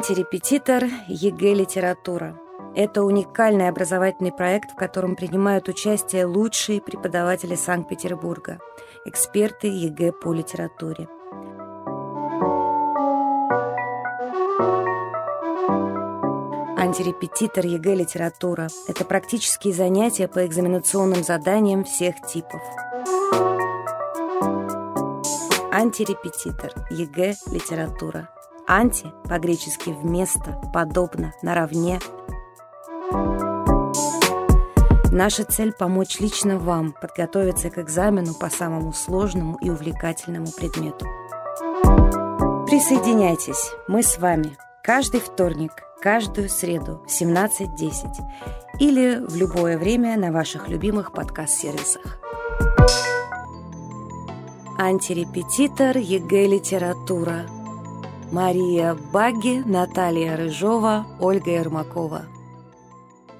Антирепетитор ЕГЭ «Литература». Это уникальный образовательный проект, в котором принимают участие лучшие преподаватели Санкт-Петербурга, эксперты ЕГЭ по литературе. Антирепетитор ЕГЭ «Литература» – это практические занятия по экзаменационным заданиям всех типов. Антирепетитор ЕГЭ «Литература». Анти по-гречески «вместо», «подобно», «наравне». Наша цель – помочь лично вам подготовиться к экзамену по самому сложному и увлекательному предмету. Присоединяйтесь, мы с вами. Каждый вторник, каждую среду в 17.10 или в любое время на ваших любимых подкаст-сервисах. Антирепетитор ЕГЭ «Литература» Мария Багги, Наталья Рыжова, Ольга Ермакова.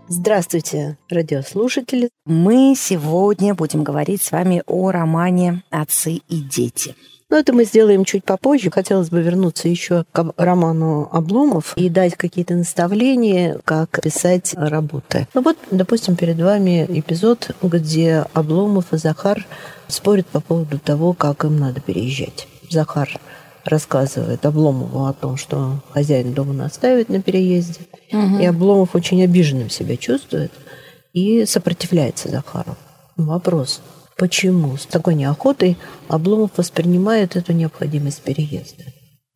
Здравствуйте, радиослушатели. Мы сегодня будем говорить с вами о романе «Отцы и дети». Но это мы сделаем чуть попозже. Хотелось бы вернуться еще к роману Обломов и дать какие-то наставления, как писать работы. Ну вот, допустим, перед вами эпизод, где Обломов и Захар спорят по поводу того, как им надо переезжать. Захар рассказывает Обломову о том, что хозяин дома настаивает на переезде. Угу. И Обломов очень обиженным себя чувствует и сопротивляется Захару. Вопрос, почему с такой неохотой Обломов воспринимает эту необходимость переезда?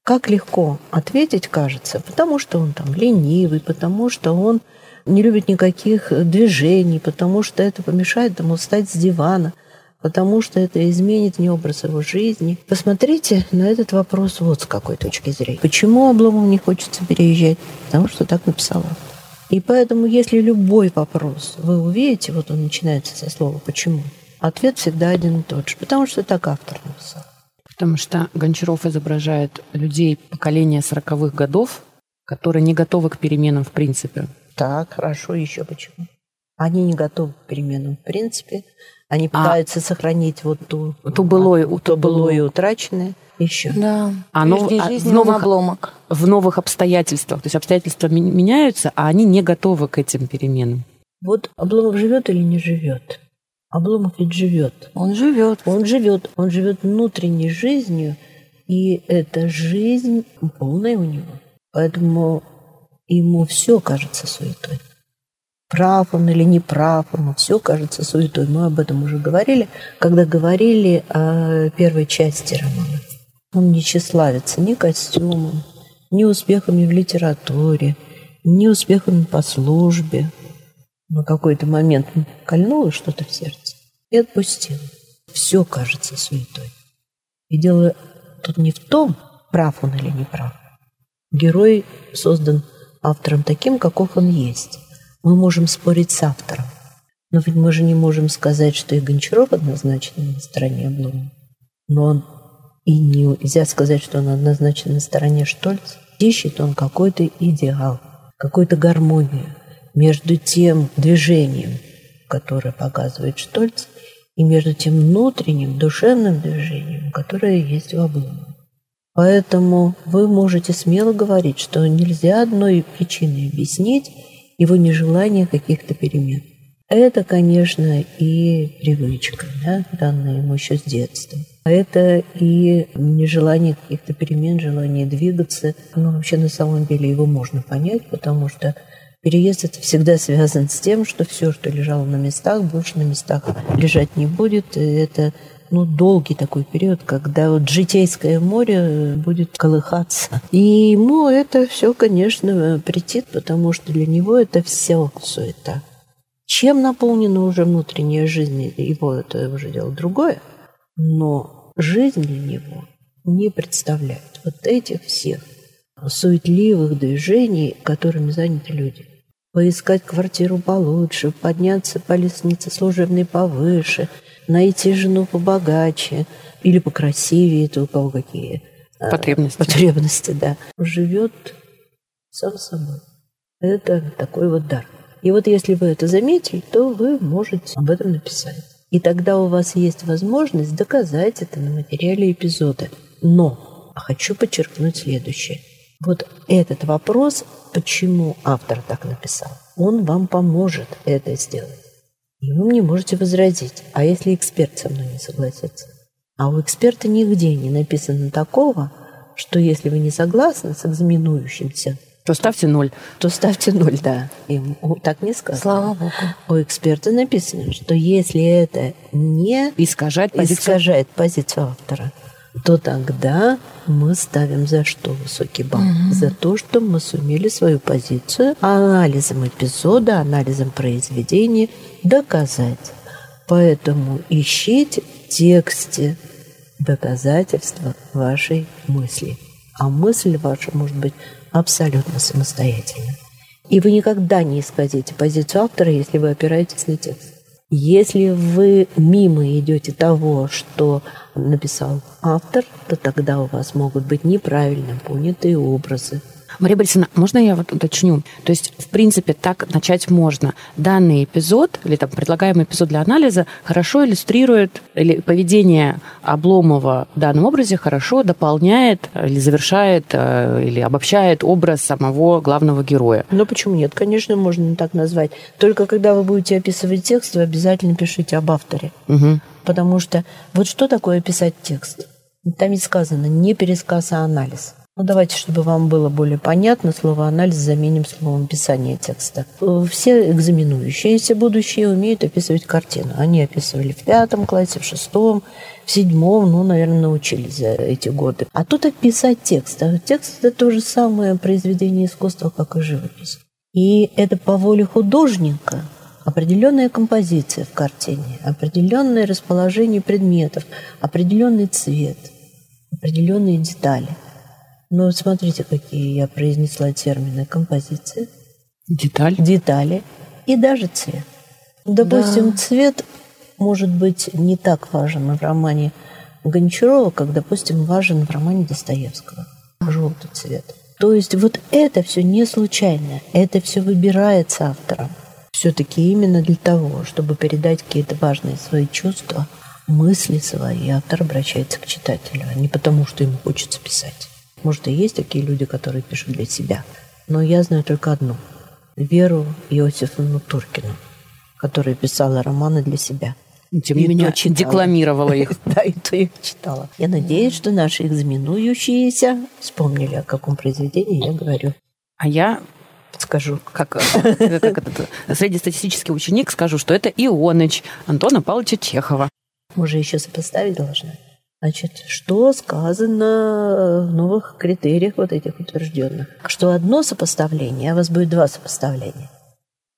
Как легко ответить, кажется, потому что он там ленивый, потому что он не любит никаких движений, потому что это помешает ему встать с дивана – потому что это изменит не образ его жизни. Посмотрите на этот вопрос вот с какой точки зрения. Почему Обломову не хочется переезжать? Потому что так написала. И поэтому, если любой вопрос вы увидите, вот он начинается со слова «почему?», ответ всегда один и тот же. Потому что так автор написал. Потому что Гончаров изображает людей поколения сороковых годов, которые не готовы к переменам в принципе. Так, хорошо, еще почему? Они не готовы к переменам в принципе, они а пытаются а, сохранить вот ту, ту былое, ту, ту былое утраченное еще. Да. А нов, а в новых, обломок. в новых обстоятельствах. То есть обстоятельства меняются, а они не готовы к этим переменам. Вот Обломов живет или не живет? Обломов ведь живет. Он живет. Он живет. Он живет внутренней жизнью, и эта жизнь полная у него. Поэтому ему все кажется суетой прав он или не прав, ему все кажется суетой. Мы об этом уже говорили, когда говорили о первой части романа. Он не тщеславится ни костюмом, ни успехами в литературе, ни успехами по службе. На какой-то момент кольнуло что-то в сердце и отпустил. Все кажется суетой. И дело тут не в том, прав он или не прав. Герой создан автором таким, каков он есть. Мы можем спорить с автором. Но ведь мы же не можем сказать, что и Гончаров однозначно на стороне Обломова. Но он и нельзя сказать, что он однозначно на стороне Штольца. Ищет он какой-то идеал, какую-то гармонию между тем движением, которое показывает Штольц, и между тем внутренним душевным движением, которое есть в Обломове. Поэтому вы можете смело говорить, что нельзя одной причиной объяснить его нежелание каких-то перемен. Это, конечно, и привычка, да, данная ему еще с детства. Это и нежелание каких-то перемен, желание двигаться. Но вообще на самом деле его можно понять, потому что переезд это всегда связан с тем, что все, что лежало на местах, больше на местах лежать не будет. И это ну, долгий такой период, когда вот житейское море будет колыхаться. И ему это все, конечно, претит, потому что для него это все суета. Чем наполнена уже внутренняя жизнь, его это уже дело другое, но жизнь для него не представляет вот этих всех суетливых движений, которыми заняты люди. Поискать квартиру получше, подняться по лестнице служебной повыше – найти жену побогаче или покрасивее, это у кого какие а, потребности. Потребности, да. Живет сам собой. Это такой вот дар. И вот если вы это заметили, то вы можете об этом написать. И тогда у вас есть возможность доказать это на материале эпизода. Но хочу подчеркнуть следующее. Вот этот вопрос, почему автор так написал, он вам поможет это сделать. И вы мне можете возразить, а если эксперт со мной не согласится? А у эксперта нигде не написано такого, что если вы не согласны с экзаменующимся, то ставьте ноль. То ставьте ноль, да. Им так не сказано. Слава Богу. У эксперта написано, что если это не искажает позицию, искажает позицию автора, то тогда мы ставим за что высокий балл? Угу. За то, что мы сумели свою позицию анализом эпизода, анализом произведения доказать. Поэтому ищите в тексте доказательства вашей мысли. А мысль ваша может быть абсолютно самостоятельна. И вы никогда не исказите позицию автора, если вы опираетесь на текст. Если вы мимо идете того, что написал автор, то тогда у вас могут быть неправильно понятые образы, Мария Борисовна, можно я вот уточню? То есть, в принципе, так начать можно. Данный эпизод, или там предлагаемый эпизод для анализа, хорошо иллюстрирует, или поведение Обломова в данном образе хорошо дополняет или завершает, э, или обобщает образ самого главного героя. Ну, почему нет? Конечно, можно так назвать. Только когда вы будете описывать текст, вы обязательно пишите об авторе. Угу. Потому что вот что такое писать текст? Там ведь сказано не пересказ, а анализ. Ну, давайте, чтобы вам было более понятно, слово «анализ» заменим словом «описание текста». Все экзаменующиеся будущие умеют описывать картину. Они описывали в пятом классе, в шестом, в седьмом, ну, наверное, научились за эти годы. А тут описать текст. А текст – это то же самое произведение искусства, как и живопись. И это по воле художника определенная композиция в картине, определенное расположение предметов, определенный цвет, определенные детали – ну, смотрите, какие я произнесла термины. Композиция. Деталь. Детали. И даже цвет. Допустим, да. цвет может быть не так важен в романе Гончарова, как, допустим, важен в романе Достоевского. Желтый цвет. То есть вот это все не случайно. Это все выбирается автором. Все-таки именно для того, чтобы передать какие-то важные свои чувства, мысли свои, автор обращается к читателю, а не потому, что ему хочется писать. Может, и есть такие люди, которые пишут для себя. Но я знаю только одну. Веру Иосифовну Туркину, которая писала романы для себя. Тем не менее, декламировала их. Да, и то их читала. Я надеюсь, что наши экзаменующиеся вспомнили, о каком произведении я говорю. А я скажу, как, как этот среднестатистический ученик, скажу, что это Ионыч Антона Павловича Чехова. Мы же еще сопоставить должны. Значит, что сказано в новых критериях вот этих утвержденных? Что одно сопоставление, а у вас будет два сопоставления.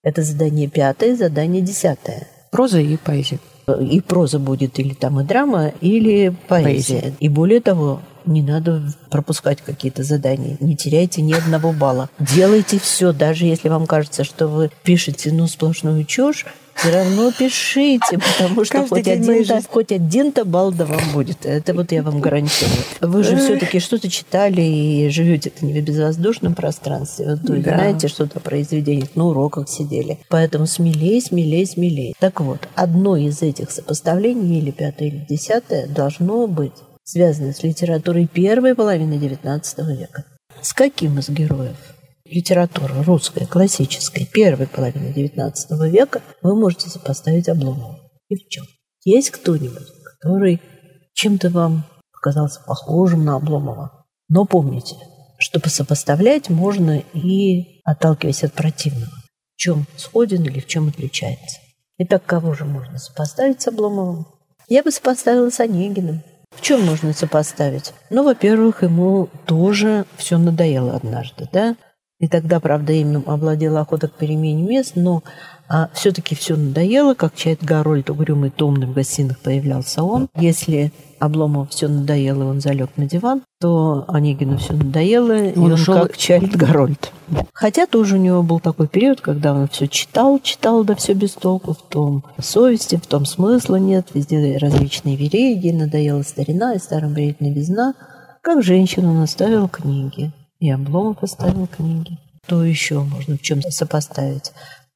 Это задание пятое, задание десятое. Проза и поэзия. И проза будет или там и драма, или поэзия. поэзия. И более того, не надо пропускать какие-то задания. Не теряйте ни одного балла. Делайте все, даже если вам кажется, что вы пишете ну сплошную чушь, все равно пишите, потому что хоть один-то, хоть один-то балл да вам будет. Это вот я вам гарантирую. Вы же все-таки что-то читали и живете не в безвоздушном пространстве. Вот вы да. знаете что-то про произведениях, на уроках сидели. Поэтому смелее, смелее, смелее. Так вот, одно из этих сопоставлений, или пятое, или десятое, должно быть связано с литературой первой половины XIX века. С каким из героев? Литература русская, классическая, первой половины XIX века, вы можете сопоставить Обломова. И в чем? Есть кто-нибудь, который чем-то вам показался похожим на Обломова? Но помните, чтобы сопоставлять можно и отталкиваясь от противного. В чем сходен или в чем отличается. Итак, кого же можно сопоставить с Обломовым? Я бы сопоставила с Онегиным. В чем можно сопоставить? Ну, во-первых, ему тоже все надоело однажды, да? И тогда, правда, им овладела охота к перемене мест, но а, все-таки все надоело, как Чайльд Гарольд угрюмый, томный в гостиных появлялся он. Если Обломов все надоело, и он залег на диван, то Онегину все надоело, он и он ушел... как Чайльд Гарольд. Хотя тоже у него был такой период, когда он все читал, читал, да все без толку, в том совести, в том смысла нет, везде различные вериги, надоела старина и старым бредит новизна. Как женщина он оставил книги. И Обломов оставил книги. Что еще можно в чем сопоставить?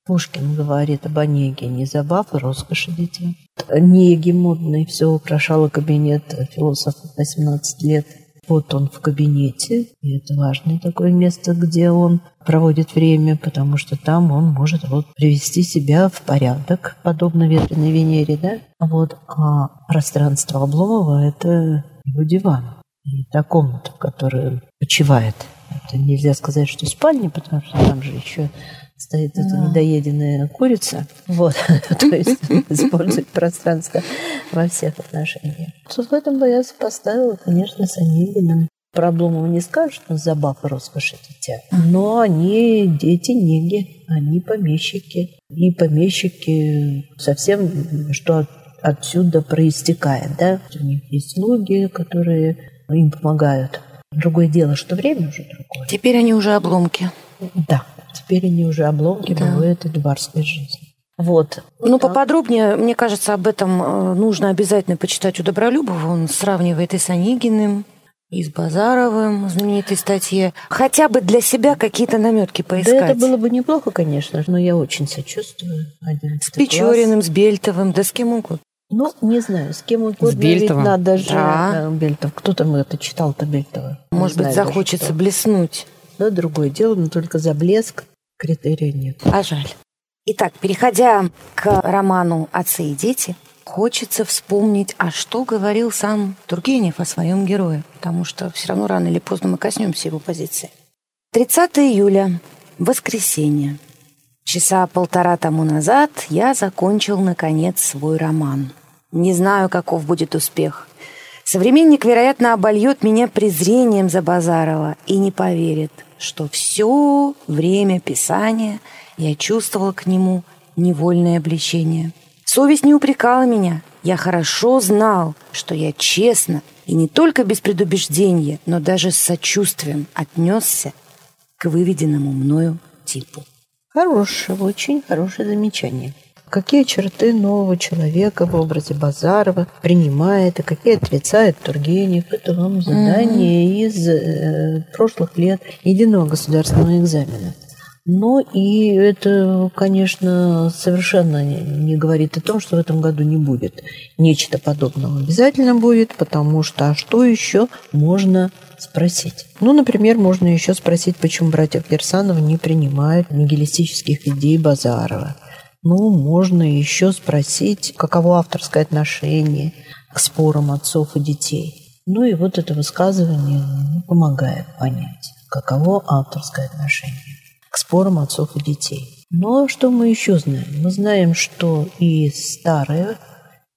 Пушкин говорит об Онеге, не забав и роскоши дитя. Онеги модный, все украшало кабинет философа 18 лет. Вот он в кабинете, и это важное такое место, где он проводит время, потому что там он может вот привести себя в порядок, подобно ветреной Венере, да? Вот, а пространство Обломова – это его диван. И та комната, в которой почивает. Это нельзя сказать, что спальня, потому что там же еще стоит эта недоеденная курица. Вот, то есть использовать пространство во всех отношениях. Тут в этом бы я сопоставила, конечно, с Онегиным. Про Обломова не скажешь, что забав и роскошь дитя. Но они дети неги, они помещики. И помещики совсем, что отсюда проистекает, да. У них есть слуги, которые им помогают. Другое дело, что время уже другое. Теперь они уже обломки. Да, теперь они уже обломки да. бывают и барской жизни. Вот. Ну, поподробнее, мне кажется, об этом э, нужно обязательно почитать у Добролюбова. Он сравнивает и с Онегиным, и с Базаровым знаменитой статье. Хотя бы для себя какие-то наметки поискать. Да это было бы неплохо, конечно, но я очень сочувствую. С Печориным, класс. с Бельтовым, да с кем угодно. Ну, не знаю, с кем угодно. С Бельтовым. Ведь надо же да. Э, Бельтов. Кто там это читал-то Бельтова? Может быть, захочется блеснуть. Да, другое дело, но только за блеск критерия нет. А жаль. Итак, переходя к роману «Отцы и дети», хочется вспомнить, а что говорил сам Тургенев о своем герое, потому что все равно рано или поздно мы коснемся его позиции. 30 июля, воскресенье. Часа полтора тому назад я закончил, наконец, свой роман. Не знаю, каков будет успех. Современник, вероятно, обольет меня презрением за Базарова и не поверит, что все время писания я чувствовал к нему невольное обличение. Совесть не упрекала меня. Я хорошо знал, что я честно и не только без предубеждения, но даже с сочувствием отнесся к выведенному мною типу. Хорошее, очень хорошее замечание. Какие черты нового человека в образе Базарова принимает и какие отрицает Тургенев. Это вам задание mm-hmm. из э, прошлых лет единого государственного экзамена. Но и это, конечно, совершенно не говорит о том, что в этом году не будет нечто подобного. Обязательно будет, потому что а что еще можно спросить? Ну, например, можно еще спросить, почему братья Кирсановы не принимают нигилистических идей Базарова. Ну, можно еще спросить, каково авторское отношение к спорам отцов и детей. Ну и вот это высказывание ну, помогает понять, каково авторское отношение к спорам отцов и детей. Но что мы еще знаем? Мы знаем, что и старые,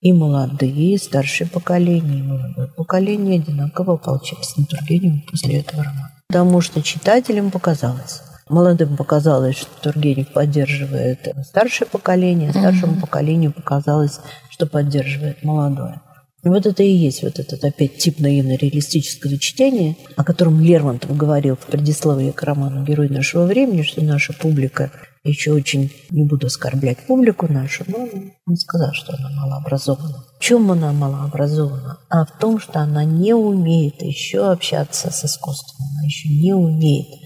и молодые, и старшее поколение, и молодое поколение одинаково ополчились на Тургенева после этого романа. Потому что читателям показалось, Молодым показалось, что Тургенев поддерживает старшее поколение, старшему mm-hmm. поколению показалось, что поддерживает молодое. И вот это и есть вот этот опять тип наивно-реалистического чтения, о котором Лермонтов говорил в предисловии к роману «Герой нашего времени», что наша публика еще очень, не буду оскорблять публику нашу, но он сказал, что она малообразована. В чем она малообразована? А в том, что она не умеет еще общаться с искусством, она еще не умеет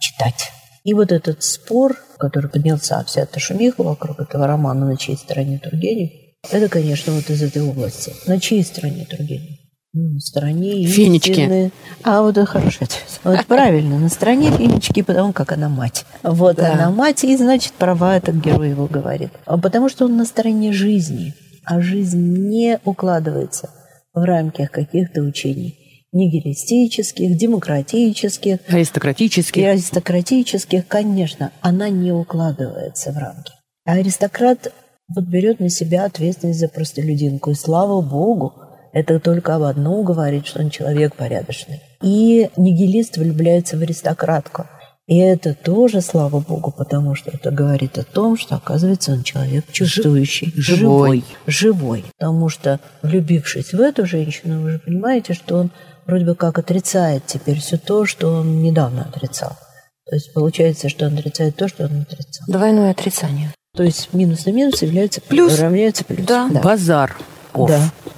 читать. И вот этот спор, который поднялся, вся эта шумиха вокруг этого романа «На чьей стороне Тургенев», это, конечно, вот из этой области. На чьей стороне Тургенев? Ну, на стороне Фенечки. Истины. А вот это хороший ответ. Вот правильно, на стороне Фенечки, потому как она мать. Вот да. она мать, и значит, права этот герой его говорит. А потому что он на стороне жизни, а жизнь не укладывается в рамках каких-то учений нигилистических, демократических, аристократических. И аристократических, конечно, она не укладывается в рамки. А аристократ вот берет на себя ответственность за простолюдинку. И слава богу, это только об одном говорит, что он человек порядочный. И нигилист влюбляется в аристократку. И это тоже, слава богу, потому что это говорит о том, что, оказывается, он человек чувствующий, живой. Живой. Потому что, влюбившись в эту женщину, вы же понимаете, что он вроде бы как отрицает теперь все то, что он недавно отрицал. То есть получается, что он отрицает то, что он отрицал. Двойное отрицание. То есть минус на минус является плюс. Равняется плюс. Да. да. Базар. Оф.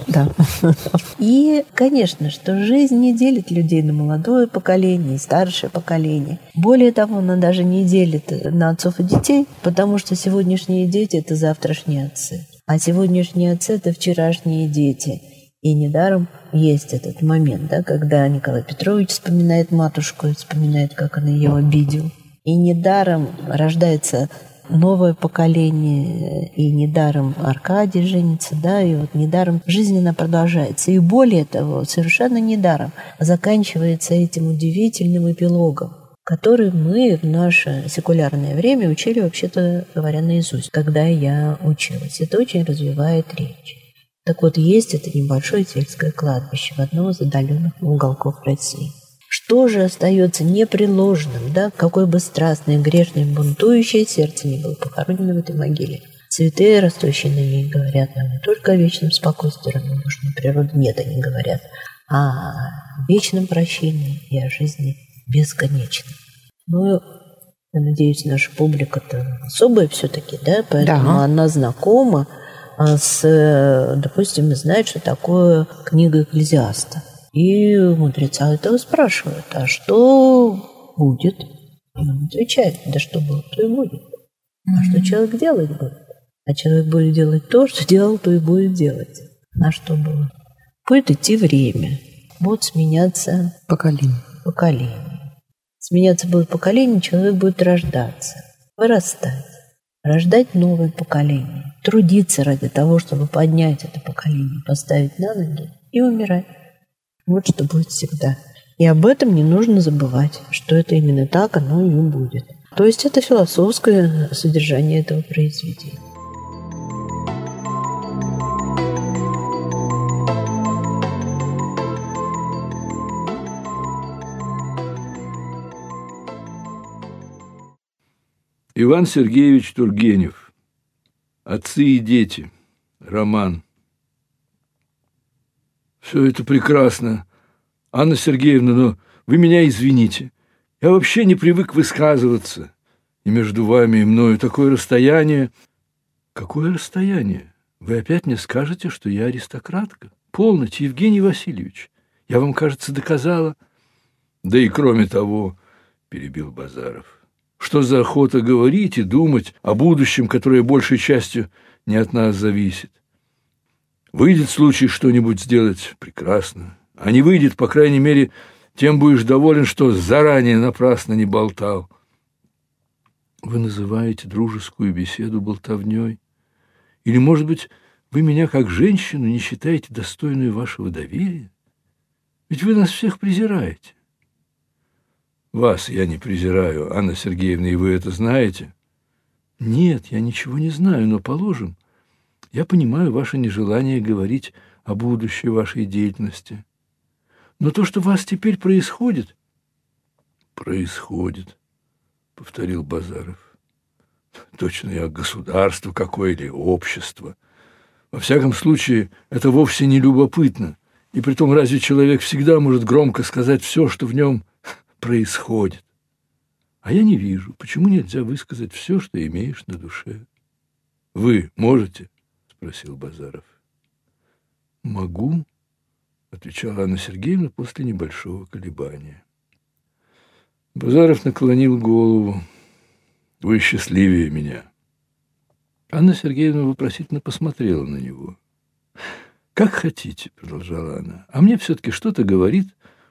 Да, да. И, конечно, что жизнь не делит людей на молодое поколение и старшее поколение. Более того, она даже не делит на отцов и детей, потому что сегодняшние дети – это завтрашние отцы. А сегодняшние отцы – это вчерашние дети. И недаром есть этот момент, да, когда Николай Петрович вспоминает матушку, вспоминает, как он ее обидел. И недаром рождается новое поколение, и недаром Аркадий женится, да, и вот недаром жизнь она продолжается. И более того, совершенно недаром заканчивается этим удивительным эпилогом, который мы в наше секулярное время учили, вообще-то говоря, наизусть, когда я училась. Это очень развивает речь. Так вот, есть это небольшое сельское кладбище в одном из отдаленных уголков России. Что же остается непреложным, да, какой бы страстное, грешное, бунтующее сердце не было похоронено в этой могиле? Цветы, растущие на ней, говорят нам не только о вечном спокойствии равнодушной природы, нет, они говорят о вечном прощении и о жизни бесконечной. Ну, я надеюсь, наша публика-то особая все-таки, да, поэтому да. она знакома а, с, допустим, знает, что такое книга Экклезиаста. И мудреца этого спрашивают, а что будет? И он отвечает, да что будет, то и будет. А что человек делать будет? А человек будет делать то, что делал, то и будет делать. А что было? Будет идти время, будут сменяться поколения. поколения. Сменяться будет поколение, человек будет рождаться, вырастать рождать новое поколение, трудиться ради того, чтобы поднять это поколение, поставить на ноги и умирать. Вот что будет всегда. И об этом не нужно забывать, что это именно так оно и будет. То есть это философское содержание этого произведения. Иван Сергеевич Тургенев. Отцы и дети. Роман. Все это прекрасно. Анна Сергеевна, но вы меня извините. Я вообще не привык высказываться. И между вами и мною такое расстояние. Какое расстояние? Вы опять мне скажете, что я аристократка? Полноте, Евгений Васильевич. Я вам, кажется, доказала. Да и кроме того, перебил Базаров. Что за охота говорить и думать о будущем, которое большей частью не от нас зависит? Выйдет случай что-нибудь сделать – прекрасно. А не выйдет, по крайней мере, тем будешь доволен, что заранее напрасно не болтал. Вы называете дружескую беседу болтовней? Или, может быть, вы меня как женщину не считаете достойной вашего доверия? Ведь вы нас всех презираете. Вас я не презираю, Анна Сергеевна, и вы это знаете? Нет, я ничего не знаю, но положим. Я понимаю ваше нежелание говорить о будущей вашей деятельности. Но то, что у вас теперь происходит... Происходит, повторил Базаров. Точно я государство какое или общество. Во всяком случае, это вовсе не любопытно. И притом разве человек всегда может громко сказать все, что в нем происходит. А я не вижу, почему нельзя высказать все, что имеешь на душе. Вы можете? Спросил Базаров. Могу, отвечала Анна Сергеевна после небольшого колебания. Базаров наклонил голову. Вы счастливее меня. Анна Сергеевна вопросительно посмотрела на него. «Как хотите», — продолжала она, — «а мне все-таки что-то говорит,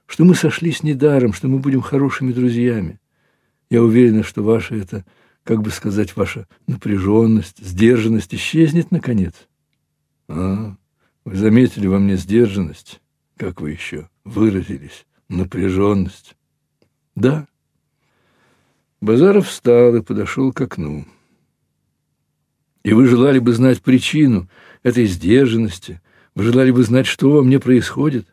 что мы сошлись недаром, что мы будем хорошими друзьями. Я уверена, что ваша это, как бы сказать, ваша напряженность, сдержанность исчезнет наконец. А, вы заметили во мне сдержанность? Как вы еще выразились? Напряженность. Да. Базаров встал и подошел к окну. И вы желали бы знать причину этой сдержанности, вы желали бы знать, что во мне происходит?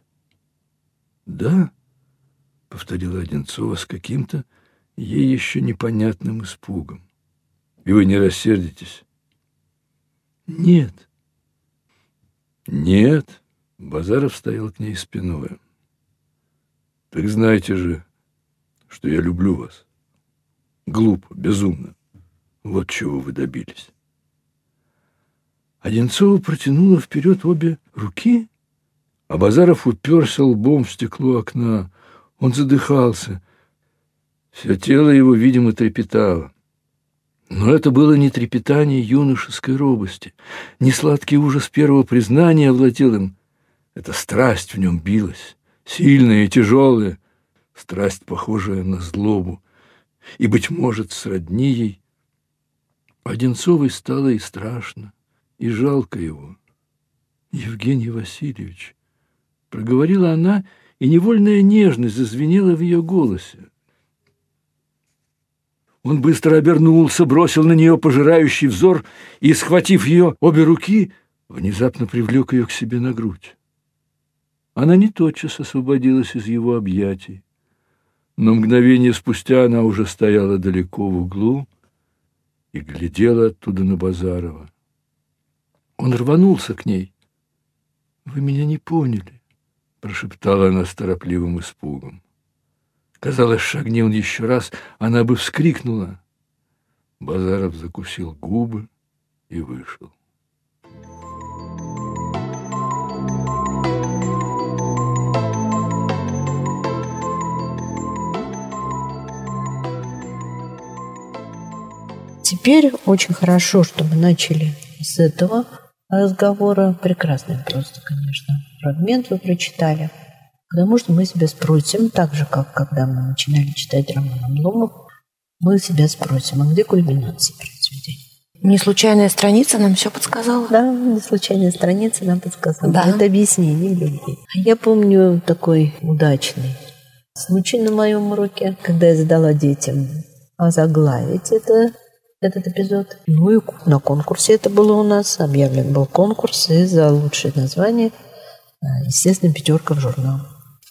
«Да», — повторила Одинцова с каким-то ей еще непонятным испугом. «И вы не рассердитесь?» «Нет». «Нет», — Базаров стоял к ней спиной. «Так знаете же, что я люблю вас. Глупо, безумно. Вот чего вы добились». Одинцова протянула вперед обе руки а Базаров уперся лбом в стекло окна. Он задыхался. Все тело его, видимо, трепетало. Но это было не трепетание юношеской робости, не сладкий ужас первого признания овладел им. Эта страсть в нем билась, сильная и тяжелая, страсть, похожая на злобу, и, быть может, сродни ей. Одинцовой стало и страшно, и жалко его. Евгений Васильевич, проговорила она, и невольная нежность зазвенела в ее голосе. Он быстро обернулся, бросил на нее пожирающий взор и, схватив ее обе руки, внезапно привлек ее к себе на грудь. Она не тотчас освободилась из его объятий, но мгновение спустя она уже стояла далеко в углу и глядела оттуда на Базарова. Он рванулся к ней. «Вы меня не поняли», — прошептала она с торопливым испугом. Казалось, шагни он еще раз, она бы вскрикнула. Базаров закусил губы и вышел. Теперь очень хорошо, что мы начали с этого разговора. Прекрасный просто, конечно, фрагмент вы прочитали. Потому что мы себя спросим, так же, как когда мы начинали читать роман Обломов, мы себя спросим, а где кульминация произведения? Не случайная страница нам все подсказала? Да, не случайная страница нам подсказала. Да. Это объяснение любви. Я помню такой удачный случай на моем уроке, когда я задала детям озаглавить это, этот эпизод. Ну и на конкурсе это было у нас. Объявлен был конкурс, и за лучшее название, а, естественно, пятерка в журнал.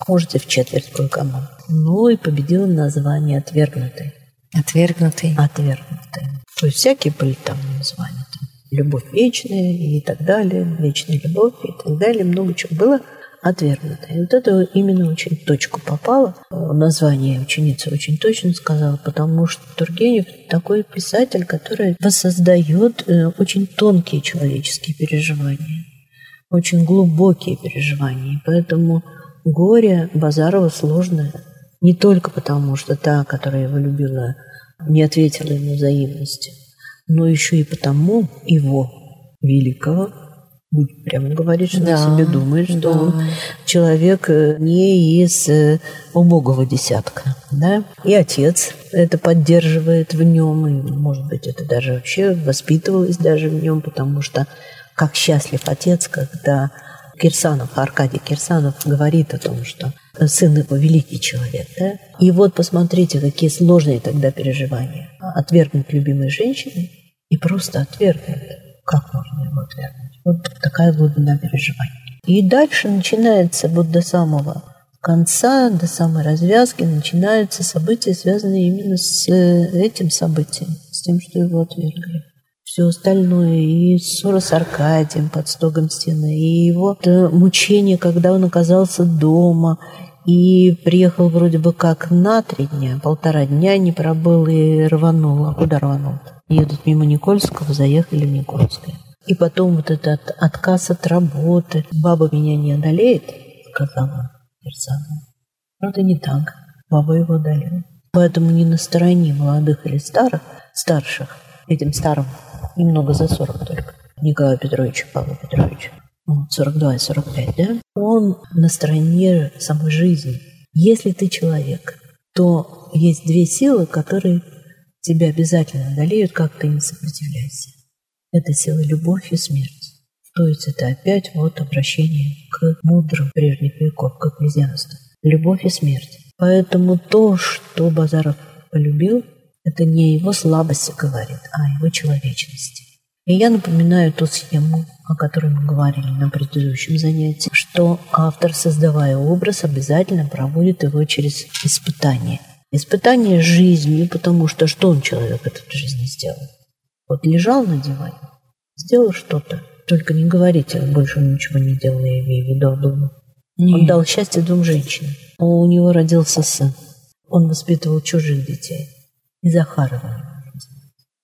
Можете в четверть кое-кому. Ну и победила название «Отвергнутый». Отвергнутый. Отвергнутый. То есть всякие были там названия. Там, «Любовь вечная» и так далее. «Вечная любовь» и так далее. Много чего было отвергнуто. И вот это именно очень точку попало. Название ученица очень точно сказала, потому что Тургенев такой писатель, который воссоздает э, очень тонкие человеческие переживания, очень глубокие переживания. Поэтому горе Базарова сложное. Не только потому, что та, которая его любила, не ответила ему взаимностью, но еще и потому его, великого, будем прямо говорить, что Да, он себе думает, что да. он человек э, не из э, убогого десятка. Да? И отец это поддерживает в нем, и, может быть, это даже вообще воспитывалось даже в нем, потому что как счастлив отец, когда Кирсанов, Аркадий Кирсанов говорит о том, что сын его великий человек. Да? И вот посмотрите, какие сложные тогда переживания. Отвергнуть любимой женщины и просто отвергнуть. Как можно его отвергнуть? Вот такая глубина переживаний. И дальше начинается вот до самого конца, до самой развязки начинаются события, связанные именно с э, этим событием, с тем, что его отвергли. Все остальное, и ссора с Аркадием под стогом стены, и его это мучение, когда он оказался дома, и приехал вроде бы как на три дня, полтора дня не пробыл и рванул. А куда рванул? Едут мимо Никольского, заехали в Никольское. И потом вот этот отказ от работы. «Баба меня не одолеет», — сказал он. Но это не так. Баба его одолела. Поэтому не на стороне молодых или старых, старших, этим старым немного за 40 только, Николая Петровича, Павла Петровича, ну, 42 и 45, да? Он на стороне самой жизни. Если ты человек, то есть две силы, которые тебя обязательно одолеют, как ты не сопротивляйся. Это сила любовь и смерть. То есть это опять вот обращение к мудрым прежних веков, к экклезиасту. Любовь и смерть. Поэтому то, что Базаров полюбил, это не о его слабости говорит, а о его человечности. И я напоминаю ту схему, о которой мы говорили на предыдущем занятии, что автор, создавая образ, обязательно проводит его через испытание. Испытание жизнью, потому что что он человек этот в жизни сделал? Вот лежал на диване, сделал что-то, только не говорите, больше он ничего не делал, я имею в виду Обломов. Он дал счастье двум женщинам. У него родился сын. Он воспитывал чужих детей. И Захарова.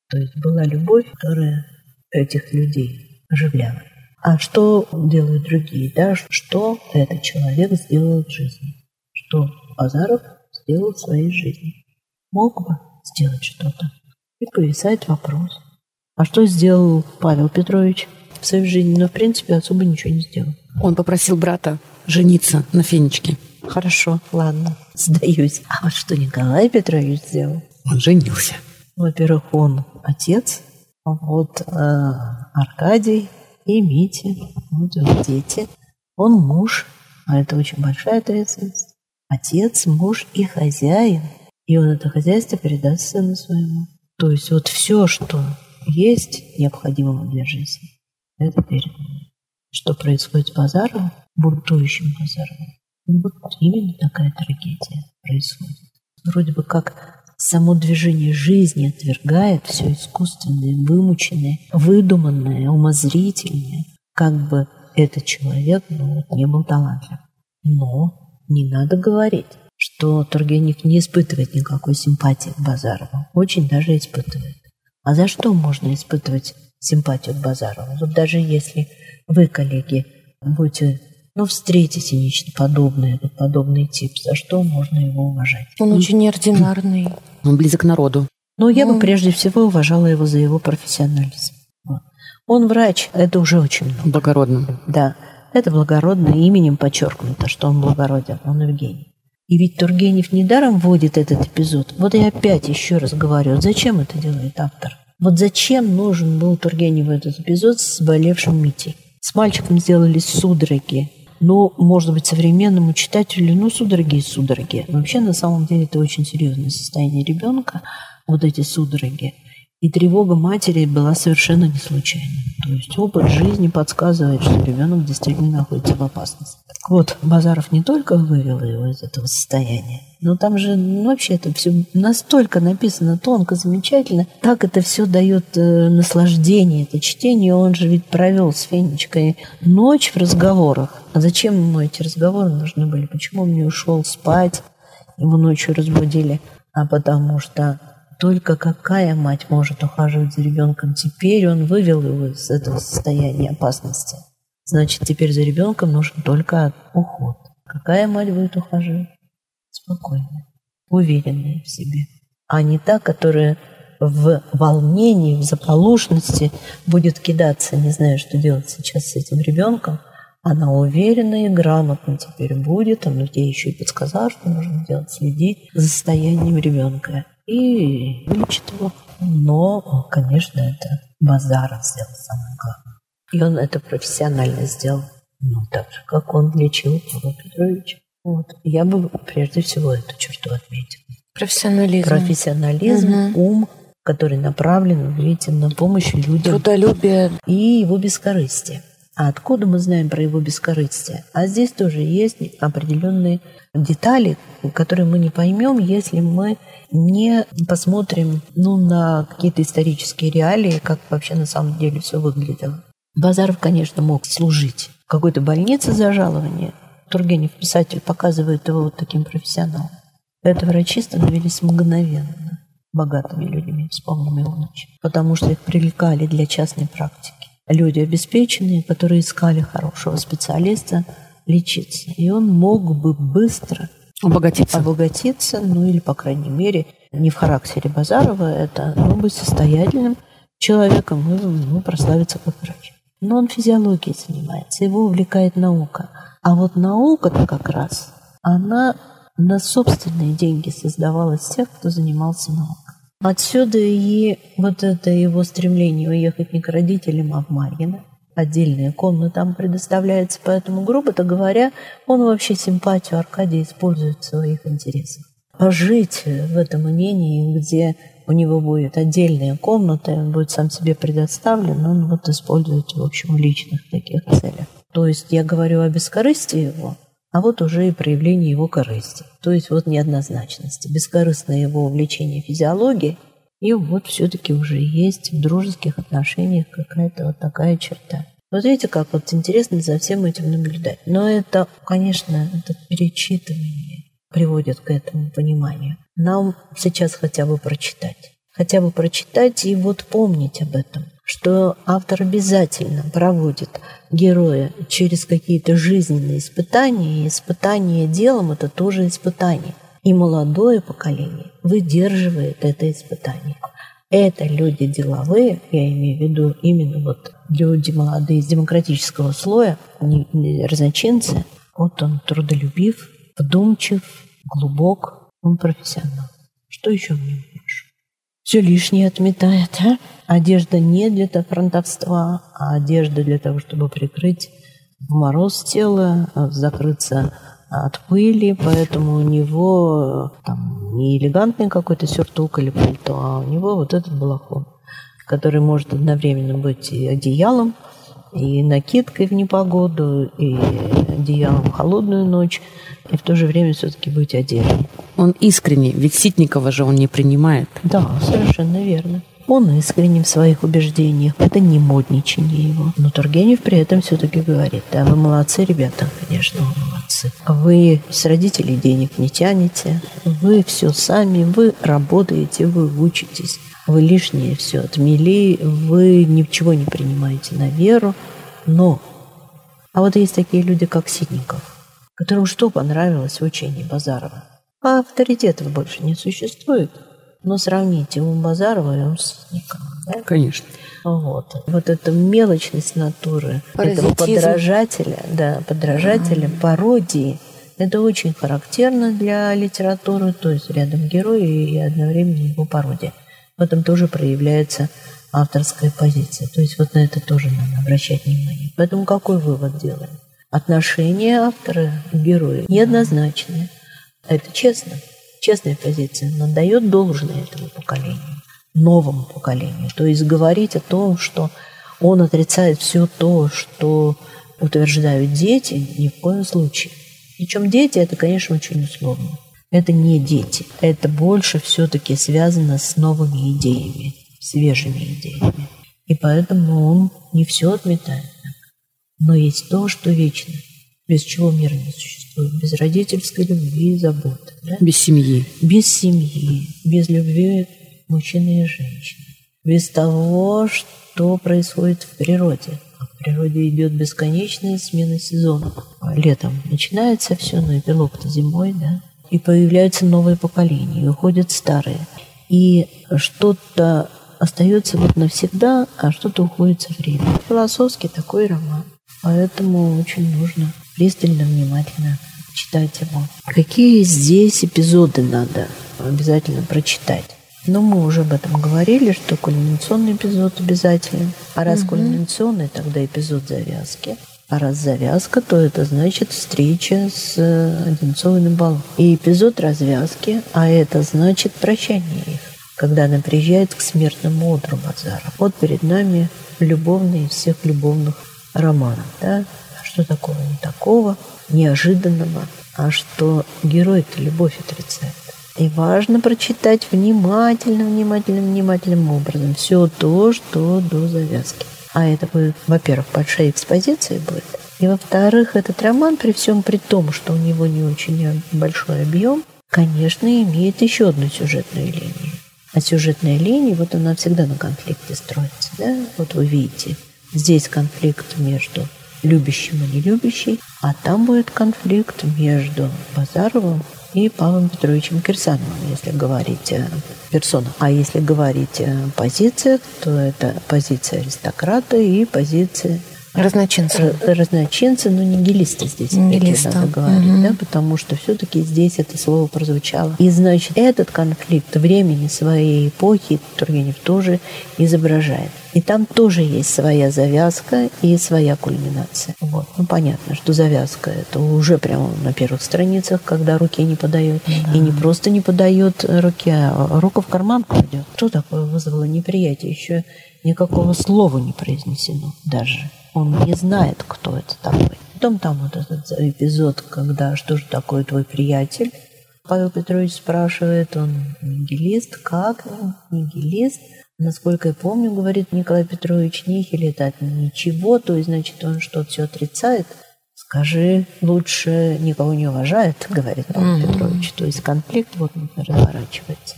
То есть была любовь, которая этих людей оживляла. А что делают другие? Да? Что этот человек сделал в жизни? Что Базаров сделал в своей жизни? Мог бы сделать что-то. И повисает вопрос. А что сделал Павел Петрович в своей жизни? Но, в принципе, особо ничего не сделал. Он попросил брата жениться на Фенечке. Хорошо, ладно, сдаюсь. А вот что Николай Петрович сделал? Он женился. Во-первых, он отец, вот э, Аркадий и Митя, вот его дети. Он муж, а это очень большая ответственность. Отец, муж и хозяин. И он это хозяйство передаст сыну своему. То есть вот все, что есть необходимого для жизни, это передано. Что происходит с Базаровым, бунтующим Базаровым, ну, вот именно такая трагедия происходит. Вроде бы как само движение жизни отвергает все искусственное, вымученное, выдуманное, умозрительное, как бы этот человек ну, не был талантлив. Но не надо говорить, что Тургенев не испытывает никакой симпатии к Базарову. Очень даже испытывает. А за что можно испытывать симпатию к Базарову? Вот даже если вы, коллеги, будете ну, встретите нечто подобное, этот подобный тип, за что можно его уважать? Он очень неординарный. Он близок к народу. Но я бы ну. прежде всего уважала его за его профессионализм. Он врач, это уже очень много. Благородно. Да, это благородно, именем подчеркнуто, что он благороден, он Евгений. И ведь Тургенев недаром вводит этот эпизод. Вот я опять еще раз говорю, зачем это делает автор? Вот зачем нужен был Тургеневу этот эпизод с болевшим Митей? С мальчиком сделали судороги, но, может быть, современному читателю, ну, судороги и судороги. Вообще, на самом деле, это очень серьезное состояние ребенка, вот эти судороги. И тревога матери была совершенно не случайной. То есть опыт жизни подсказывает, что ребенок действительно находится в опасности. Так вот, Базаров не только вывел его из этого состояния, но там же ну, вообще это все настолько написано тонко, замечательно. Так это все дает э, наслаждение, это чтение. Он же ведь провел с Фенечкой ночь в разговорах. А зачем ему эти разговоры нужны были? Почему он не ушел спать? Его ночью разбудили. А потому что только какая мать может ухаживать за ребенком? Теперь он вывел его из этого состояния опасности. Значит, теперь за ребенком нужен только уход. Какая мать будет ухаживать? Спокойная, уверенная в себе. А не та, которая в волнении, в заполошности будет кидаться, не знаю, что делать сейчас с этим ребенком. Она уверенно и грамотно теперь будет, он ей еще и подсказал, что нужно делать, следить за состоянием ребенка и лечит его. Но, конечно, это Базаров сделал самое главное. И он это профессионально сделал. Ну, так же, как он лечил Павла Петровича. Вот. Я бы прежде всего эту черту отметила. Профессионализм. Профессионализм, угу. ум, который направлен, видите, на помощь людям. Трудолюбие. И его бескорыстие. А откуда мы знаем про его бескорыстие? А здесь тоже есть определенные детали, которые мы не поймем, если мы не посмотрим ну, на какие-то исторические реалии, как вообще на самом деле все выглядело. Базаров, конечно, мог служить в какой-то больнице за жалование. Тургенев, писатель, показывает его вот таким профессионалом. Это врачи становились мгновенно богатыми людьми, вспомним его ночь, потому что их привлекали для частной практики люди обеспеченные, которые искали хорошего специалиста лечиться. И он мог бы быстро обогатиться, обогатиться ну или, по крайней мере, не в характере Базарова это, но быть состоятельным человеком и ну, прославиться как врач. Но он физиологией занимается, его увлекает наука. А вот наука-то как раз, она на собственные деньги создавалась тех, кто занимался наукой. Отсюда и вот это его стремление уехать не к родителям, а в Марьино. Отдельная комната там предоставляется, поэтому, грубо-то говоря, он вообще симпатию Аркадия использует в своих интересах. Пожить в этом имении, где у него будет отдельная комната, он будет сам себе предоставлен, он вот использует, в общем, в личных таких целях. То есть я говорю о бескорыстии его, а вот уже и проявление его корысти. То есть вот неоднозначности, бескорыстное его увлечение физиологией, и вот все-таки уже есть в дружеских отношениях какая-то вот такая черта. Вот видите, как вот интересно за всем этим наблюдать. Но это, конечно, это перечитывание приводит к этому пониманию. Нам сейчас хотя бы прочитать. Хотя бы прочитать и вот помнить об этом что автор обязательно проводит героя через какие-то жизненные испытания, и испытание делом – это тоже испытание. И молодое поколение выдерживает это испытание. Это люди деловые, я имею в виду именно вот люди молодые из демократического слоя, не, не разночинцы. Вот он трудолюбив, вдумчив, глубок, он профессионал. Что еще в нем? Все лишнее отметает, а? Одежда не для фронтовства, а одежда для того, чтобы прикрыть в мороз тело, закрыться от пыли, поэтому у него там не элегантный какой-то сюртук или пальто, а у него вот этот балахон, который может одновременно быть и одеялом, и накидкой в непогоду, и одеялом в холодную ночь, и в то же время все-таки быть одетым. Он искренний, ведь Ситникова же он не принимает. Да, совершенно верно. Он искренен в своих убеждениях. Это не модничание его. Но Тургенев при этом все-таки говорит, да, вы молодцы, ребята, конечно, вы молодцы. Вы с родителей денег не тянете, вы все сами, вы работаете, вы учитесь. Вы лишнее все отмели, вы ничего не принимаете на веру. Но, а вот есть такие люди, как Ситников, которым что понравилось в учении Базарова? А авторитетов больше не существует. Но сравните ум Базарова и ум Ситникова. Да? Конечно. Вот. вот эта мелочность натуры этого подражателя, да, подражателя, mm-hmm. пародии, это очень характерно для литературы, то есть рядом герой и одновременно его пародия. В этом тоже проявляется авторская позиция. То есть вот на это тоже надо обращать внимание. Поэтому какой вывод делаем? Отношение автора к герою неоднозначное. Это честно честная позиция, но дает должное этому поколению, новому поколению. То есть говорить о том, что он отрицает все то, что утверждают дети, ни в коем случае. Причем дети это, конечно, очень условно. Это не дети. Это больше все-таки связано с новыми идеями, свежими идеями. И поэтому он не все отметает. Но есть то, что вечно, без чего мир не существует, без родительской любви и заботы. Да? Без семьи. Без семьи, без любви мужчины и женщины. Без того, что происходит в природе. В природе идет бесконечная смена сезонов. Летом начинается все, но эпилог-то зимой, да? И появляются новые поколения, и уходят старые. И что-то остается вот навсегда, а что-то уходит со временем. Философский такой роман. Поэтому очень нужно пристально, внимательно читать его. Какие здесь эпизоды надо обязательно прочитать? Но мы уже об этом говорили, что кульминационный эпизод обязательно. А раз угу. кульминационный, тогда эпизод завязки. А раз завязка, то это значит встреча с э, Одинцовой на балу. И эпизод развязки, а это значит прощание их. Когда она приезжает к смертному одру Базара. Вот перед нами любовный из всех любовных романов. Да? Что такого не такого? неожиданного, а что герой-то любовь отрицает. И важно прочитать внимательно, внимательно, внимательным образом все то, что до завязки. А это будет, во-первых, большая экспозиция будет, и во-вторых, этот роман, при всем при том, что у него не очень большой объем, конечно, имеет еще одну сюжетную линию. А сюжетная линия, вот она всегда на конфликте строится. Да? Вот вы видите, здесь конфликт между любящим и нелюбящий, а там будет конфликт между Базаровым и Павлом Петровичем Кирсановым, если говорить о персонах. А если говорить о позициях, то это позиция аристократа и позиция Разночинцы. Разночинцы, но не нигилисты здесь Нигилиста. надо говорить, угу. да, потому что все-таки здесь это слово прозвучало. И значит, этот конфликт времени своей эпохи Тургенев тоже изображает. И там тоже есть своя завязка и своя кульминация. Вот. Ну, понятно, что завязка это уже прямо на первых страницах, когда руки не подает. Да. И не просто не подает руки, а рука в карман кладет. Что такое вызвало неприятие? Еще никакого слова не произнесено даже он не знает, кто это такой. Потом там вот этот эпизод, когда что же такое твой приятель? Павел Петрович спрашивает, он нигилист, как нигилист? Насколько я помню, говорит Николай Петрович, нихиль это от ничего, то есть, значит, он что-то все отрицает. Скажи, лучше никого не уважает, говорит Павел mm-hmm. Петрович. То есть конфликт вот разворачивается.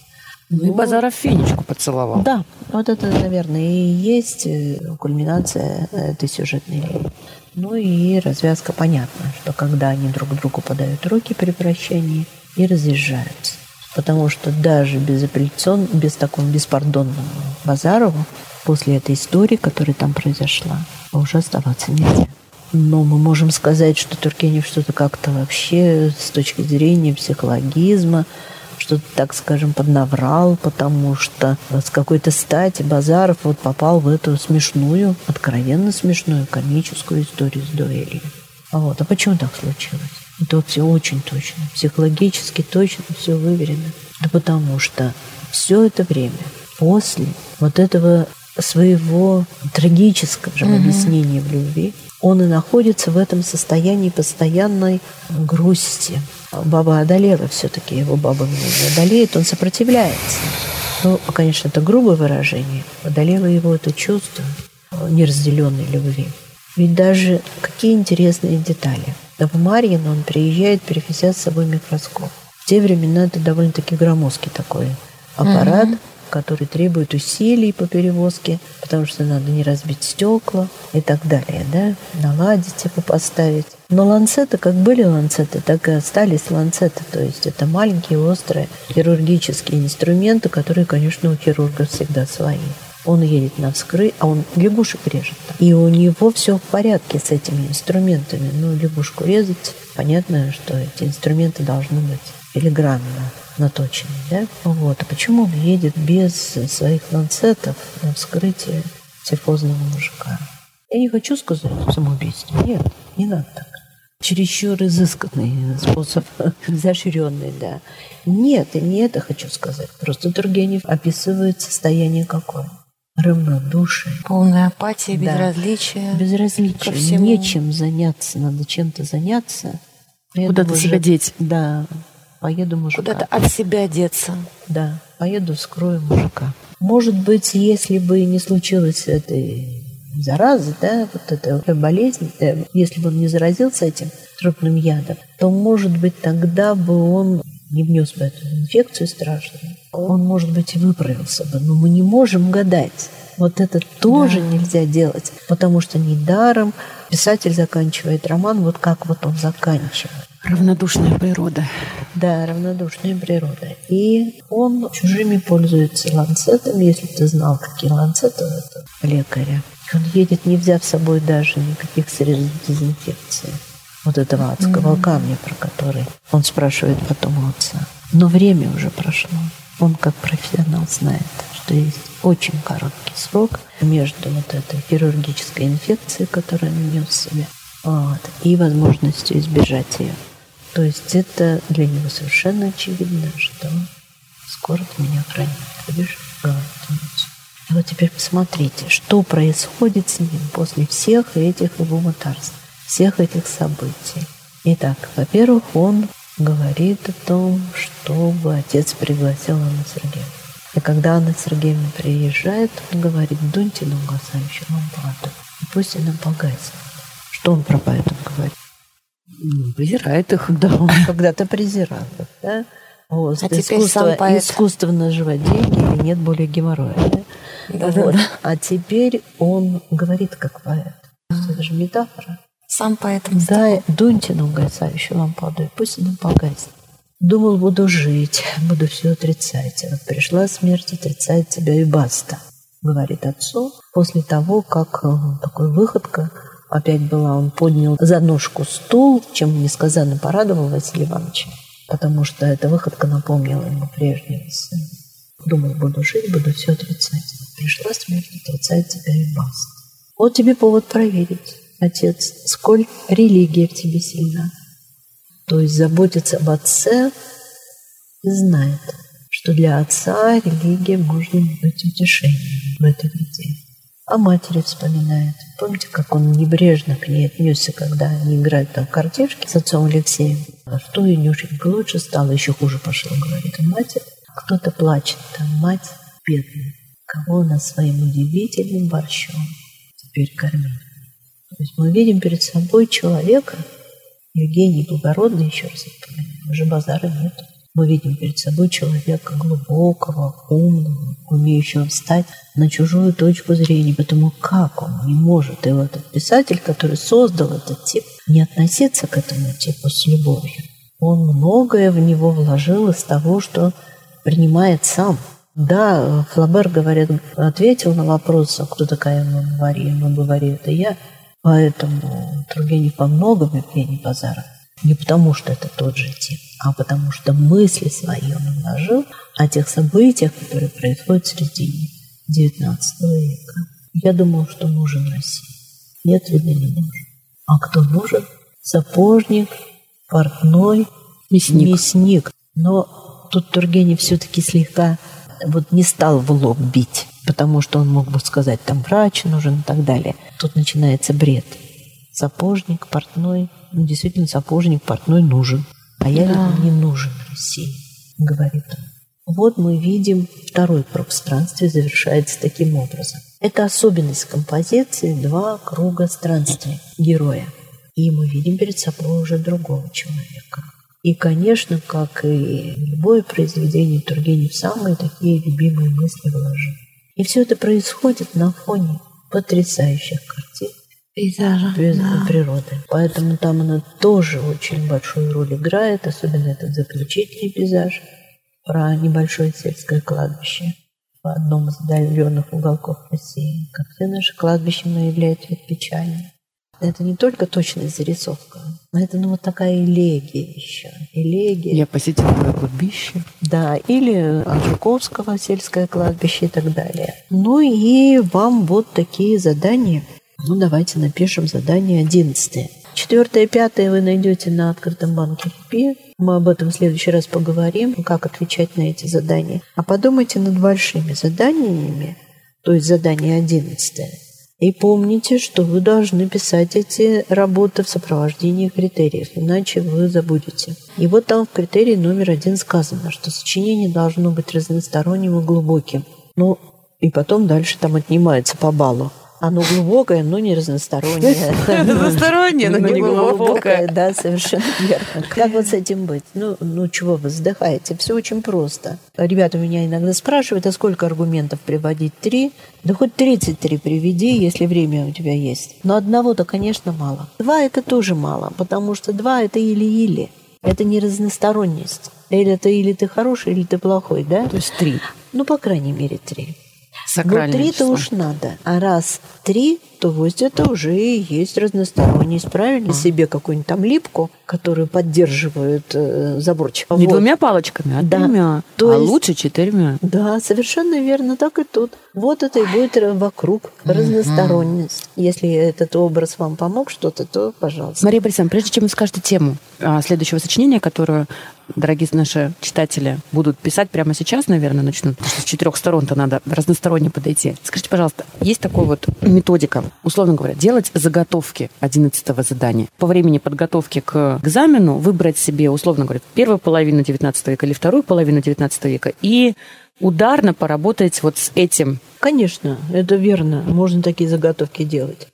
Ну, и Базаров фенечку поцеловал. Да, вот это, наверное, и есть э, кульминация этой сюжетной линии. Ну и развязка понятна, что когда они друг другу подают руки при прощании и разъезжаются. Потому что даже без апелляцион, без такого беспардонного Базарову после этой истории, которая там произошла, уже оставаться нельзя. Но мы можем сказать, что Тургенев что-то как-то вообще с точки зрения психологизма что-то, так скажем, поднаврал, потому что с какой-то стати Базаров вот попал в эту смешную, откровенно смешную комическую историю с дуэлью. А вот, а почему так случилось? Это все очень точно, психологически точно, все выверено. Да потому что все это время после вот этого своего трагического же угу. объяснения в любви, он и находится в этом состоянии постоянной грусти. Баба одолела все-таки, его баба не одолеет, он сопротивляется. Ну, конечно, это грубое выражение. Одолело его это чувство неразделенной любви. Ведь даже какие интересные детали. В Марьин он приезжает, привезя с собой микроскоп. В те времена это довольно-таки громоздкий такой аппарат. Угу который требует усилий по перевозке, потому что надо не разбить стекла и так далее, да, наладить его, поставить. Но ланцеты, как были ланцеты, так и остались ланцеты. То есть это маленькие, острые хирургические инструменты, которые, конечно, у хирурга всегда свои. Он едет на вскры, а он лягушек режет. И у него все в порядке с этими инструментами. Ну, лягушку резать, понятно, что эти инструменты должны быть филигранно наточенный, да? Вот. А почему он едет без своих ланцетов на вскрытие тифозного мужика? Я не хочу сказать самоубийство. Нет, не надо так. Чересчур изысканный способ, изощренный, да. Нет, и не это хочу сказать. Просто Тургенев описывает состояние какое? равнодушие. Полная апатия, безразличие. Да. Безразличие. Всему. Нечем заняться, надо чем-то заняться. Куда-то себя деть. Да, поеду мужика. Куда-то от себя деться. Да, поеду скрою мужика. Может быть, если бы не случилось этой заразы, да, вот эта болезнь, э, если бы он не заразился этим трупным ядом, то, может быть, тогда бы он не внес бы эту инфекцию страшную. Он, может быть, и выправился бы. Но мы не можем гадать. Вот это тоже да. нельзя делать, потому что недаром писатель заканчивает роман вот как вот он заканчивает. Равнодушная природа. Да, равнодушная природа. И он чужими пользуется ланцетами, если ты знал, какие ланцеты у этого лекаря. Он едет, не взяв с собой даже никаких средств дезинфекции. Вот этого адского mm-hmm. камня, про который он спрашивает потом у отца. Но время уже прошло. Он как профессионал знает, что есть очень короткий срок между вот этой хирургической инфекцией, которую он нес в себе, вот, и возможностью избежать ее. То есть это для него совершенно очевидно, что скоро ты меня хранит. Видишь, говорит И вот теперь посмотрите, что происходит с ним после всех этих его мытарств, всех этих событий. Итак, во-первых, он говорит о том, чтобы отец пригласил Анну Сергеевну. И когда Анна Сергеевна приезжает, он говорит, дуньте на угасающую лампаду, и пусть она погаснет. Что он про поэтов говорит? презирает их. Да, он когда-то презирал их, да? Вот, а теперь сам поэт. Искусство наживать деньги, и нет более геморроя. Да? Да, вот. да. А теперь он говорит как поэт. Это же метафора. Сам поэт. Да, дуньте на угасающую лампаду, и пусть она погаснет. Думал, буду жить, буду все отрицать. А вот пришла смерть, отрицает тебя и баста, говорит отцу. После того, как э, такой выходка опять была, он поднял за ножку стул, чем несказанно порадовал Василия Ивановича, потому что эта выходка напомнила ему прежнего сына. Думал, буду жить, буду все отрицать. Пришла смерть, отрицает тебя и баста. Вот тебе повод проверить, отец, сколь религия в тебе сильна. То есть заботиться об отце и знает, что для отца религия может быть утешением в этой беде о матери вспоминает. Помните, как он небрежно к ней отнесся, когда они играют там в картишки с отцом Алексеем? А что, Инюшенька, лучше стало, еще хуже пошло, говорит. А мать, кто-то плачет, там мать бедная. Кого она своим удивительным борщом теперь кормит? То есть мы видим перед собой человека, Евгений Благородный, еще раз напоминаю, уже базара нет. Мы видим перед собой человека глубокого, умного, умеющего встать на чужую точку зрения, потому как он не может, и вот этот писатель, который создал этот тип, не относиться к этому типу с любовью. Он многое в него вложил из того, что принимает сам. Да, Флабер, говорят, ответил на вопрос, а кто такая Мабавари. Мабавари – это я. Поэтому Тургенев во многом Евгений Базаров. Не потому, что это тот же тип, а потому что мысли свои он вложил о тех событиях, которые происходят в середине XIX века. Я думал, что нужен России. Нет, видно, не нужен. А кто нужен? Сапожник, портной, Мясник. мясник. Но тут Тургенев все-таки слегка вот не стал в лоб бить, потому что он мог бы сказать, там врач нужен и так далее. Тут начинается бред. Сапожник, портной, ну, действительно, сапожник, портной нужен. А я Да. не нужен России, говорит он. Вот мы видим, второй круг странствия завершается таким образом. Это особенность композиции «Два круга странствия» героя. И мы видим перед собой уже другого человека. И, конечно, как и любое произведение Тургенев, самые такие любимые мысли вложил. И все это происходит на фоне потрясающих картин Пейзажа. звездной природы. Поэтому там она тоже очень большую роль играет, особенно этот заключительный пейзаж про небольшое сельское кладбище в одном из отдаленных уголков России. Как все наши кладбища но являются ведь печальны. Это не только точная зарисовка, но это ну, вот такая элегия еще. Элегия. Я посетила твое кладбище. Да, или Жуковского сельское кладбище и так далее. Ну и вам вот такие задания. Ну, давайте напишем задание одиннадцатое. Четвертое и пятое вы найдете на открытом банке ФПИ. Мы об этом в следующий раз поговорим, как отвечать на эти задания. А подумайте над большими заданиями, то есть задание одиннадцатое. И помните, что вы должны писать эти работы в сопровождении критериев, иначе вы забудете. И вот там в критерии номер один сказано, что сочинение должно быть разносторонним и глубоким. Ну, и потом дальше там отнимается по баллу. Оно глубокое, но не разностороннее. Разностороннее, но не глубокое. Да, совершенно верно. Как вот с этим быть? Ну, ну чего вы вздыхаете? Все очень просто. Ребята меня иногда спрашивают, а сколько аргументов приводить? Три? Да хоть 33 приведи, если время у тебя есть. Но одного-то, конечно, мало. Два – это тоже мало, потому что два – это или-или. Это не разносторонность. Или это или ты хороший, или ты плохой, да? То есть три. Ну, по крайней мере, три. Сакральное Ну, три-то уж надо. А раз три, то вот это уже и есть разносторонность. Правильно? Себе какую-нибудь там липку, которую поддерживают э, заборчик. Не Вот. двумя палочками, а Да. тремя. То а есть- лучше четырьмя. Да, совершенно верно, так и тут. Вот это и будет вокруг разносторонность. Если этот образ вам помог что-то, то пожалуйста. Мария Борисовна, прежде чем вы скажете тему а, следующего сочинения, которое дорогие наши читатели будут писать прямо сейчас, наверное, начнут, потому что с четырех сторон-то надо разносторонне подойти. Скажите, пожалуйста, есть такая вот методика, условно говоря, делать заготовки 11 задания. По времени подготовки к экзамену выбрать себе, условно говоря, первую половину 19 века или вторую половину 19 века и ударно поработать вот с этим. Конечно, это верно. Можно такие заготовки делать.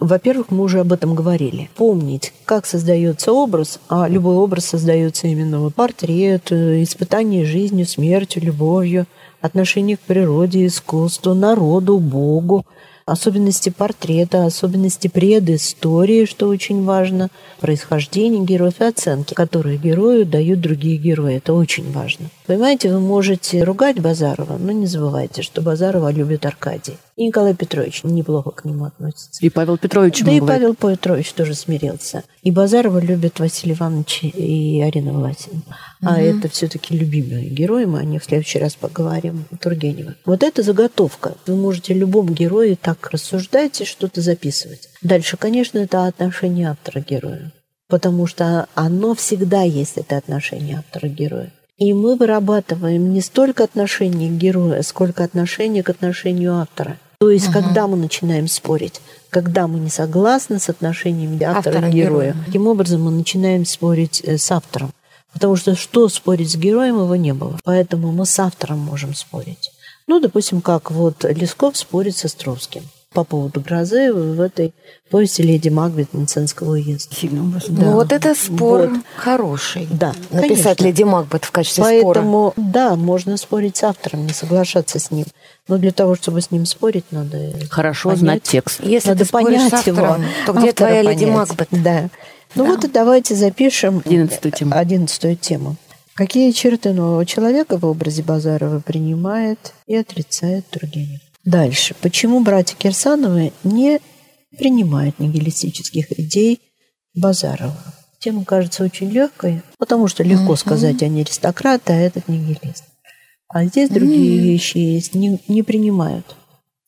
Во-первых, мы уже об этом говорили. Помнить, как создается образ, а любой образ создается именно вот портрет, э, испытание жизнью, смертью, любовью, отношение к природе, искусству, народу, Богу, особенности портрета, особенности предыстории, что очень важно, происхождение героев и оценки, которые герою дают другие герои. Это очень важно. Понимаете, вы можете ругать Базарова, но не забывайте, что Базарова любит Аркадий. И Николай Петрович неплохо к нему относится. И Павел Петрович Да и Павел Петрович тоже смирился. И Базарова любят Василий Иванович и Арина Власина. А это все-таки любимые герои, мы о них в следующий раз поговорим, Тургенева. Вот это заготовка. Вы можете любому герою так рассуждать и что-то записывать. Дальше, конечно, это отношение автора к герою. Потому что оно всегда есть, это отношение автора к герою. И мы вырабатываем не столько отношение к герою, сколько отношение к отношению автора. То есть, когда мы начинаем спорить, когда мы не согласны с отношениями автора, Автора к герою, герою. таким образом мы начинаем спорить э, с автором. Потому что что спорить с героем его не было. Поэтому мы с автором можем спорить. Ну, допустим, как вот Лесков спорит с Островским по поводу грозы в этой повести «Леди Макбет» Мценского уезда. сильный образ. Да. Вот это спор Вот. хороший. Да, Написать конечно. Леди Макбет в качестве спора. Поэтому, да, можно спорить с автором, не соглашаться с ним. Но для того, чтобы с ним спорить, надо Хорошо понять. знать текст. Если Надо ты споришь с понять автором, его. то где твоя Леди понять. Макбет? Да. Ну вот и давайте запишем Одиннадцатую тему. одиннадцатую тему. Какие черты нового человека в образе Базарова принимает и отрицает Тургенев? Дальше. Почему братья Кирсановы не принимают нигилистических идей Базарова? Тема кажется очень легкой, потому что легко uh-huh. сказать, они аристократы, а этот нигилист. А здесь другие uh-huh. вещи есть, не, не принимают.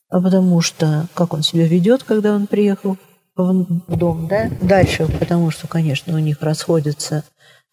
А потому что, как он себя ведет, когда он приехал в дом, да? Дальше, потому что, конечно, у них расходятся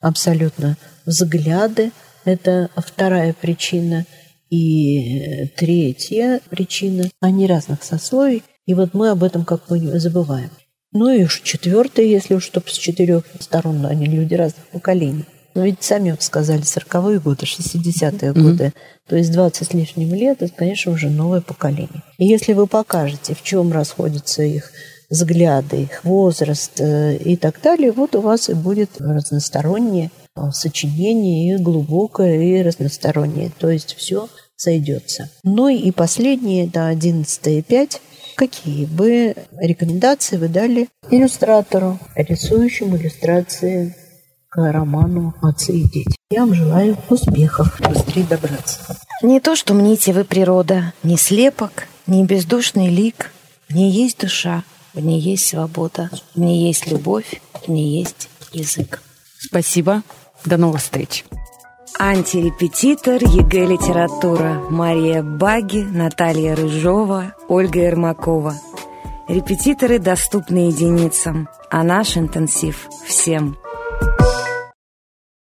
абсолютно взгляды. Это вторая причина. И третья причина. Они разных сословий. И вот мы об этом как бы забываем. Ну и уж четвертое, если уж чтобы с четырех сторон, они люди разных поколений. Но ведь сами сказали, 40-е годы, 60-е mm-hmm. годы, то есть 20 с лишним лет, это, конечно, уже новое поколение. И если вы покажете, в чем расходятся их взгляды, их возраст э, и так далее, вот у вас и будет разностороннее э, сочинение, и глубокое, и разностороннее. То есть все сойдется. Ну и последнее, да, 11 и 5. Какие бы рекомендации вы дали иллюстратору, рисующему иллюстрации к роману «Отцы и дети». Я вам желаю успехов, быстрее добраться. Не то, что мните вы природа, не слепок, не бездушный лик, в ней есть душа, в ней есть свобода, в ней есть любовь, в ней есть язык. Спасибо. До новых встреч. Антирепетитор ЕГЭ «Литература» Мария Баги, Наталья Рыжова, Ольга Ермакова. Репетиторы доступны единицам, а наш интенсив – всем –